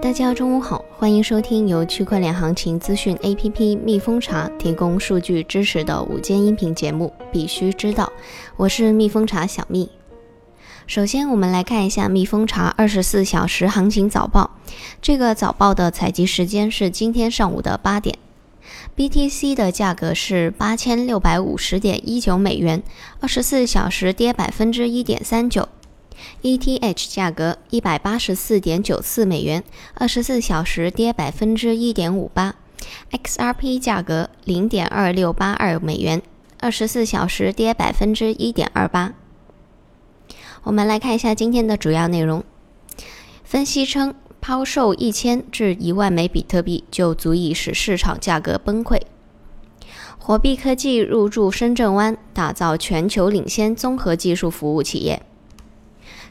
大家中午好，欢迎收听由区块链行情资讯 APP 蜜蜂茶提供数据支持的午间音频节目《必须知道》，我是蜜蜂茶小蜜。首先，我们来看一下蜜蜂茶二十四小时行情早报。这个早报的采集时间是今天上午的八点。BTC 的价格是八千六百五十点一九美元，二十四小时跌百分之一点三九。ETH 价格一百八十四点九四美元，二十四小时跌百分之一点五八。XRP 价格零点二六八二美元，二十四小时跌百分之一点二八。我们来看一下今天的主要内容。分析称，抛售一千至一万枚比特币就足以使市场价格崩溃。火币科技入驻深圳湾，打造全球领先综合技术服务企业。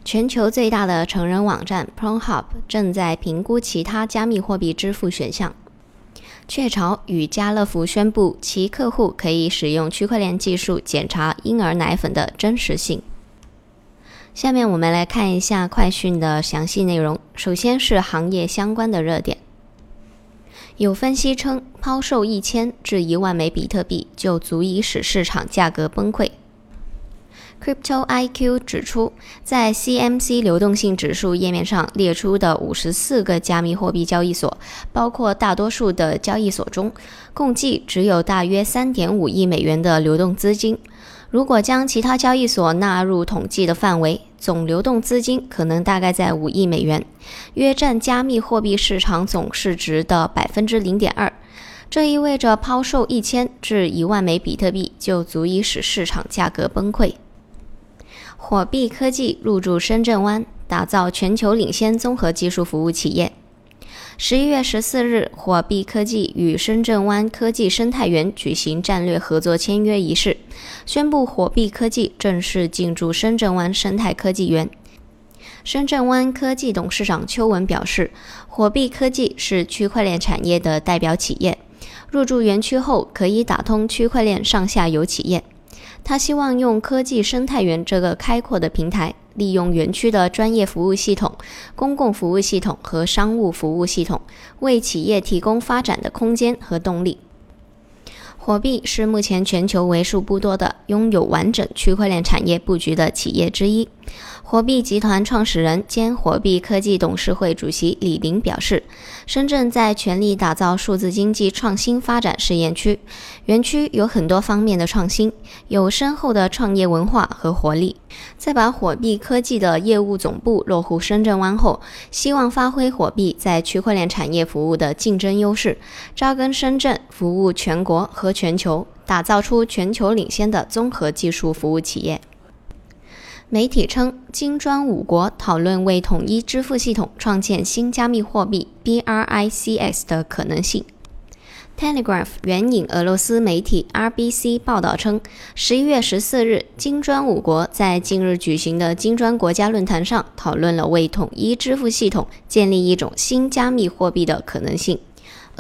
全球最大的成人网站 Pornhub 正在评估其他加密货币支付选项。雀巢与家乐福宣布，其客户可以使用区块链技术检查婴儿奶粉的真实性。下面我们来看一下快讯的详细内容。首先是行业相关的热点。有分析称，抛售一千至一万枚比特币就足以使市场价格崩溃。Crypto IQ 指出，在 CMC 流动性指数页面上列出的五十四个加密货币交易所，包括大多数的交易所中，共计只有大约三点五亿美元的流动资金。如果将其他交易所纳入统计的范围，总流动资金可能大概在五亿美元，约占加密货币市场总市值的百分之零点二。这意味着抛售一千至一万枚比特币就足以使市场价格崩溃。火币科技入驻深圳湾，打造全球领先综合技术服务企业。十一月十四日，火币科技与深圳湾科技生态园举行战略合作签约仪式，宣布火币科技正式进驻深圳湾生态科技园。深圳湾科技董事长邱文表示，火币科技是区块链产业的代表企业，入驻园区后可以打通区块链上下游企业。他希望用科技生态园这个开阔的平台，利用园区的专业服务系统、公共服务系统和商务服务系统，为企业提供发展的空间和动力。火币是目前全球为数不多的拥有完整区块链产业布局的企业之一。火币集团创始人兼火币科技董事会主席李林表示：“深圳在全力打造数字经济创新发展试验区，园区有很多方面的创新，有深厚的创业文化和活力。在把火币科技的业务总部落户深圳湾后，希望发挥火币在区块链产业服务的竞争优势，扎根深圳，服务全国和全球，打造出全球领先的综合技术服务企业。”媒体称，金砖五国讨论为统一支付系统创建新加密货币 BRICS 的可能性。Telegraph 援引俄罗斯媒体 RBC 报道称，十一月十四日，金砖五国在近日举行的金砖国家论坛上讨论了为统一支付系统建立一种新加密货币的可能性。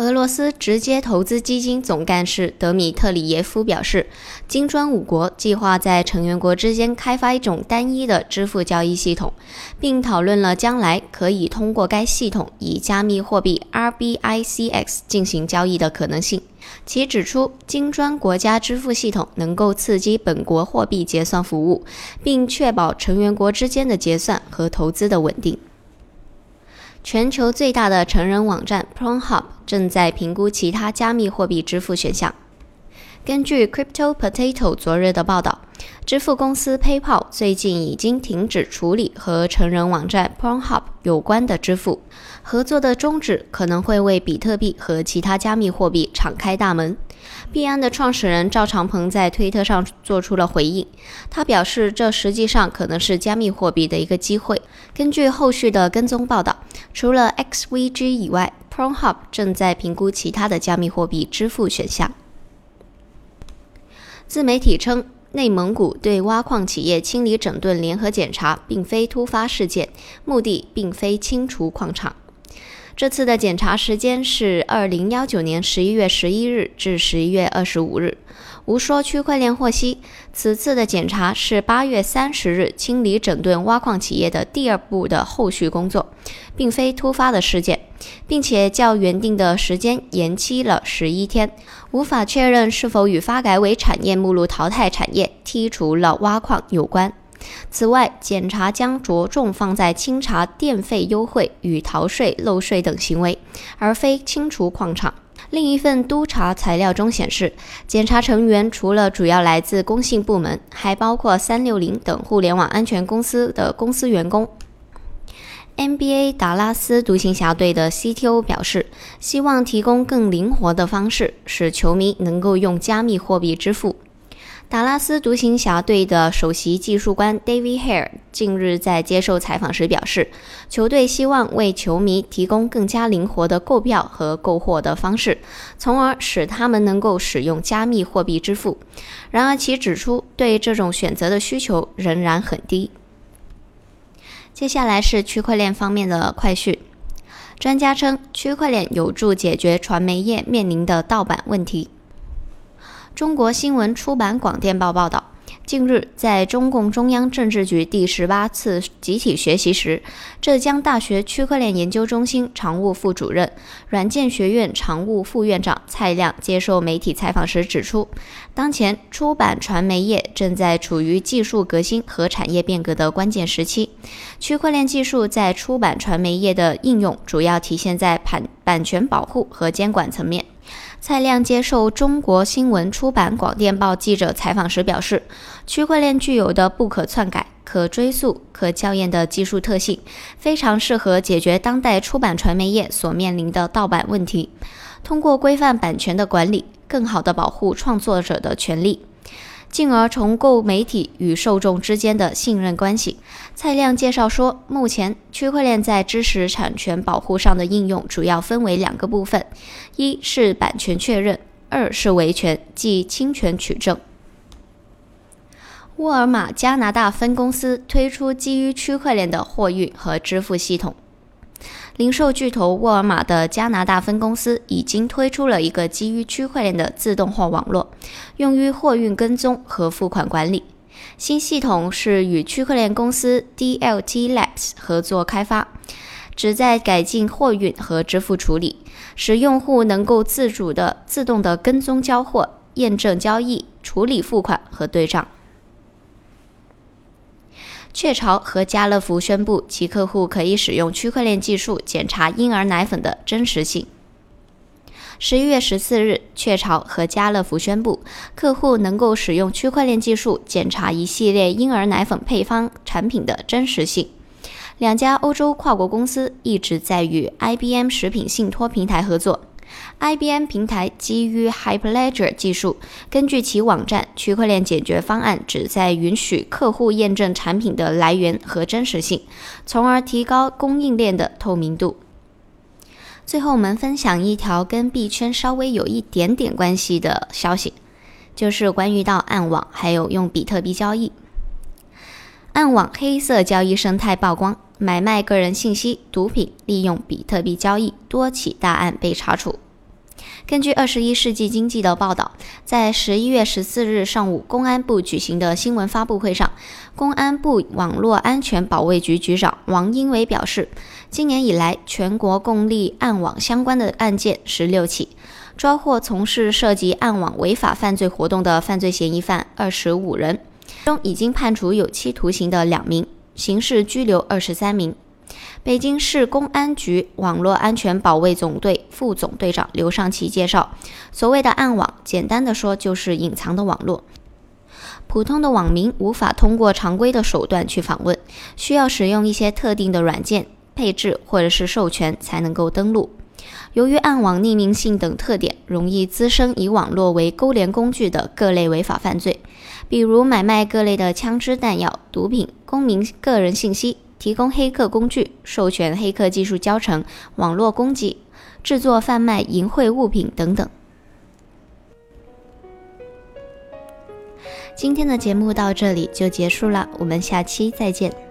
俄罗斯直接投资基金总干事德米特里耶夫表示，金砖五国计划在成员国之间开发一种单一的支付交易系统，并讨论了将来可以通过该系统以加密货币 RBICX 进行交易的可能性。其指出，金砖国家支付系统能够刺激本国货币结算服务，并确保成员国之间的结算和投资的稳定。全球最大的成人网站 Pornhub 正在评估其他加密货币支付选项。根据 Crypto Potato 昨日的报道，支付公司 PayPal 最近已经停止处理和成人网站 Pornhub 有关的支付。合作的终止可能会为比特币和其他加密货币敞开大门。币安的创始人赵长鹏在推特上做出了回应，他表示，这实际上可能是加密货币的一个机会。根据后续的跟踪报道，除了 XVG 以外，Pornhub 正在评估其他的加密货币支付选项。自媒体称，内蒙古对挖矿企业清理整顿联合检查并非突发事件，目的并非清除矿场。这次的检查时间是二零幺九年十一月十一日至十一月二十五日。无说区块链获悉，此次的检查是八月三十日清理整顿挖矿企业的第二步的后续工作，并非突发的事件。并且较原定的时间延期了十一天，无法确认是否与发改委产业目录淘汰产业、剔除了挖矿有关。此外，检查将着重放在清查电费优惠与逃税漏税等行为，而非清除矿场。另一份督查材料中显示，检查成员除了主要来自工信部门，还包括三六零等互联网安全公司的公司员工。NBA 达拉斯独行侠队的 CTO 表示，希望提供更灵活的方式，使球迷能够用加密货币支付。达拉斯独行侠队的首席技术官 David Hare 近日在接受采访时表示，球队希望为球迷提供更加灵活的购票和购货的方式，从而使他们能够使用加密货币支付。然而，其指出对这种选择的需求仍然很低。接下来是区块链方面的快讯。专家称，区块链有助解决传媒业面临的盗版问题。中国新闻出版广电报报道。近日，在中共中央政治局第十八次集体学习时，浙江大学区块链研究中心常务副主任、软件学院常务副院长蔡亮接受媒体采访时指出，当前出版传媒业正在处于技术革新和产业变革的关键时期，区块链技术在出版传媒业的应用主要体现在版版权保护和监管层面。蔡亮接受中国新闻出版广电报记者采访时表示，区块链具有的不可篡改、可追溯、可校验的技术特性，非常适合解决当代出版传媒业所面临的盗版问题。通过规范版权的管理，更好地保护创作者的权利。进而重构媒体与受众之间的信任关系。蔡亮介绍说，目前区块链在知识产权保护上的应用主要分为两个部分：一是版权确认，二是维权，即侵权取证。沃尔玛加拿大分公司推出基于区块链的货运和支付系统。零售巨头沃尔玛的加拿大分公司已经推出了一个基于区块链的自动化网络，用于货运跟踪和付款管理。新系统是与区块链公司 DLT Labs 合作开发，旨在改进货运和支付处理，使用户能够自主的、自动的跟踪交货、验证交易、处理付款和对账。雀巢和家乐福宣布，其客户可以使用区块链技术检查婴儿奶粉的真实性。十一月十四日，雀巢和家乐福宣布，客户能够使用区块链技术检查一系列婴儿奶粉配方产品的真实性。两家欧洲跨国公司一直在与 IBM 食品信托平台合作。IBM 平台基于 Hyperledger 技术，根据其网站，区块链解决方案旨在允许客户验证产品的来源和真实性，从而提高供应链的透明度。最后，我们分享一条跟币圈稍微有一点点关系的消息，就是关于到暗网还有用比特币交易。暗网黑色交易生态曝光。买卖个人信息、毒品，利用比特币交易，多起大案被查处。根据《二十一世纪经济》的报道，在十一月十四日上午，公安部举行的新闻发布会上，公安部网络安全保卫局局长王英伟表示，今年以来，全国共立暗网相关的案件十六起，抓获从事涉及暗网违法犯罪活动的犯罪嫌疑犯二十五人，中已经判处有期徒刑的两名。刑事拘留二十三名。北京市公安局网络安全保卫总队副总队长刘尚奇介绍，所谓的暗网，简单的说就是隐藏的网络，普通的网民无法通过常规的手段去访问，需要使用一些特定的软件配置或者是授权才能够登录。由于暗网匿名性等特点，容易滋生以网络为勾连工具的各类违法犯罪，比如买卖各类的枪支弹药、毒品、公民个人信息、提供黑客工具、授权黑客技术教程、网络攻击、制作贩卖淫秽物品等等。今天的节目到这里就结束了，我们下期再见。